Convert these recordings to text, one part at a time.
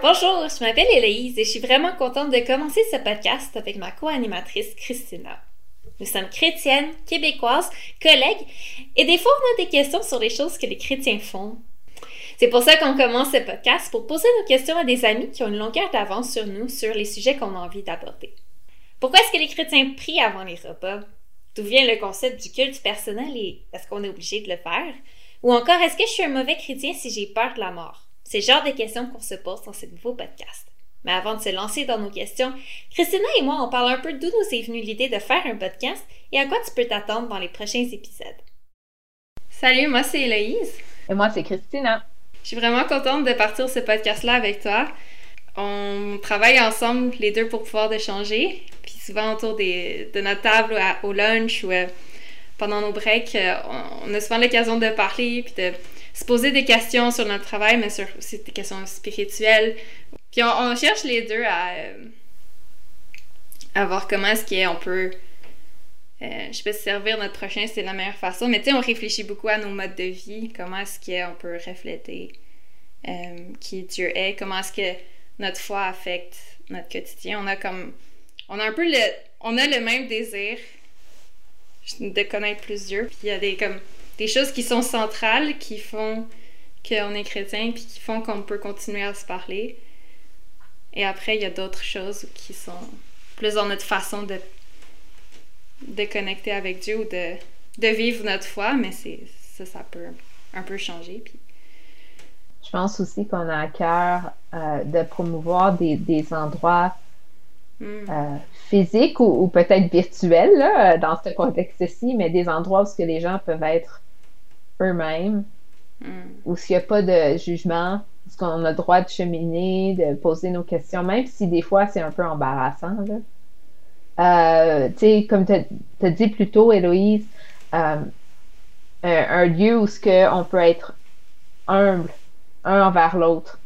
Bonjour, je m'appelle Héloïse et je suis vraiment contente de commencer ce podcast avec ma co-animatrice Christina. Nous sommes chrétiennes, québécoises, collègues et des fois on a des questions sur les choses que les chrétiens font. C'est pour ça qu'on commence ce podcast pour poser nos questions à des amis qui ont une longueur d'avance sur nous sur les sujets qu'on a envie d'aborder. Pourquoi est-ce que les chrétiens prient avant les repas? D'où vient le concept du culte personnel et est-ce qu'on est obligé de le faire? Ou encore, est-ce que je suis un mauvais chrétien si j'ai peur de la mort? C'est le genre de questions qu'on se pose dans ce nouveau podcast. Mais avant de se lancer dans nos questions, Christina et moi, on parle un peu d'où nous est venue l'idée de faire un podcast et à quoi tu peux t'attendre dans les prochains épisodes. Salut, moi c'est Héloïse. Et moi c'est Christina. Je suis vraiment contente de partir ce podcast-là avec toi. On travaille ensemble les deux pour pouvoir échanger. Puis souvent autour de notre table au lunch ou euh, pendant nos breaks, euh, on a souvent l'occasion de parler puis de se poser des questions sur notre travail, mais sur aussi des questions spirituelles. Puis on, cherche les deux à, euh, à voir comment est-ce qu'on peut, euh, je sais pas servir notre prochain, c'est la meilleure façon, mais tu sais, on réfléchit beaucoup à nos modes de vie, comment est-ce qu'on peut refléter euh, qui Dieu est, comment est-ce que notre foi affecte notre quotidien. On a comme, on a un peu le, on a le même désir de connaître plus Dieu, puis il y a des comme des choses qui sont centrales, qui font qu'on est chrétien, puis qui font qu'on peut continuer à se parler. Et après, il y a d'autres choses qui sont plus dans notre façon de, de connecter avec Dieu ou de, de vivre notre foi, mais c'est ça, ça peut un peu changer. Puis... Je pense aussi qu'on a à cœur euh, de promouvoir des, des endroits hmm. euh, physiques ou, peut-être virtuels là, dans ce contexte-ci, mais des endroits où ce que les gens peuvent être eux-mêmes, mm. où s'il n'y a pas de jugement, parce qu'on a le droit de cheminer, de poser nos questions, même si des fois c'est un peu embarrassant. Euh, tu sais, comme tu as, dit plus tôt, Héloïse, euh, un, lieu où ce que on peut être humble un envers l'autre.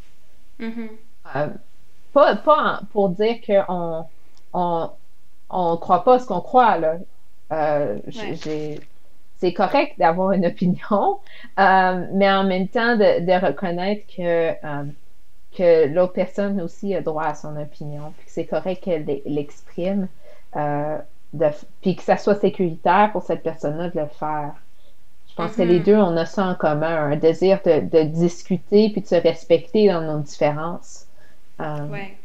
Mm-hmm. Euh, pas, pas pour dire qu'on on, on croit pas ce qu'on croit, là. J'ai c'est correct d'avoir une opinion, euh, mais en même temps de, reconnaître que, euh, que l'autre personne aussi a droit à son opinion, puis que c'est correct qu'elle l'exprime, euh, puis que ça soit sécuritaire pour cette personne-là de le faire. Je pense que les mm-hmm. deux, on a ça en commun, un désir de, discuter puis de se respecter dans nos différences. ouais.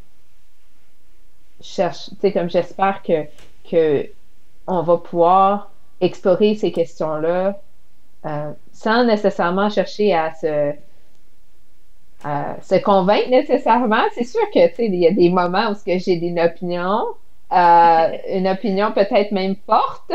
Cherche, tu sais, comme j'espère que, que on va pouvoir explorer ces questions-là euh, sans nécessairement chercher à se, se convaincre nécessairement. C'est sûr que, tu sais, il y a des moments où j'ai une opinion, euh, une opinion peut-être même forte,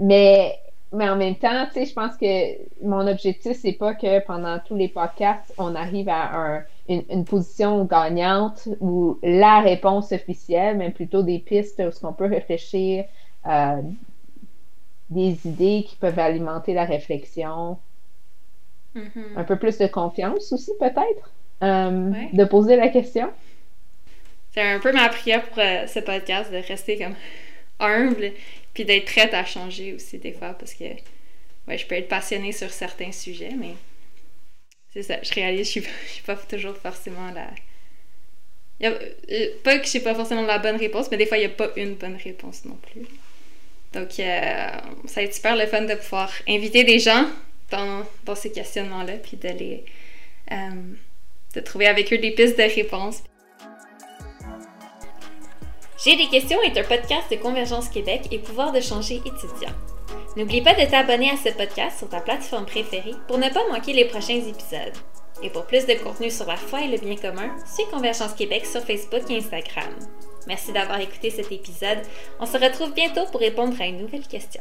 mais, mais en même temps, tu sais, je pense que mon objectif, c'est pas que pendant tous les podcasts, on arrive à une, position gagnante ou la réponse officielle, mais plutôt des pistes où ce qu'on peut réfléchir euh, des idées qui peuvent alimenter la réflexion. Mm-hmm. Un peu plus de confiance aussi, peut-être, euh, de poser la question. C'est un peu ma prière pour euh, ce podcast, de rester comme humble, puis d'être prête à changer aussi des fois, parce que ouais, je peux être passionnée sur certains sujets, mais c'est ça, je réalise que je suis, suis pas toujours forcément la... Y a, euh, pas que je sais pas forcément la bonne réponse, mais des fois, il n'y a pas une bonne réponse non plus. Donc, euh, ça va être super le fun de pouvoir inviter des gens dans, dans ces questionnements-là, puis de les. Euh, de trouver avec eux des pistes de réponse. J'ai des questions est un podcast de Convergence Québec et Pouvoir de changer étudiant. N'oublie pas de t'abonner à ce podcast sur ta plateforme préférée pour ne pas manquer les prochains épisodes. Et pour plus de contenu sur la foi et le bien commun, suis Convergence Québec sur Facebook et Instagram. Merci d'avoir écouté cet épisode. On se retrouve bientôt pour répondre à une nouvelle question.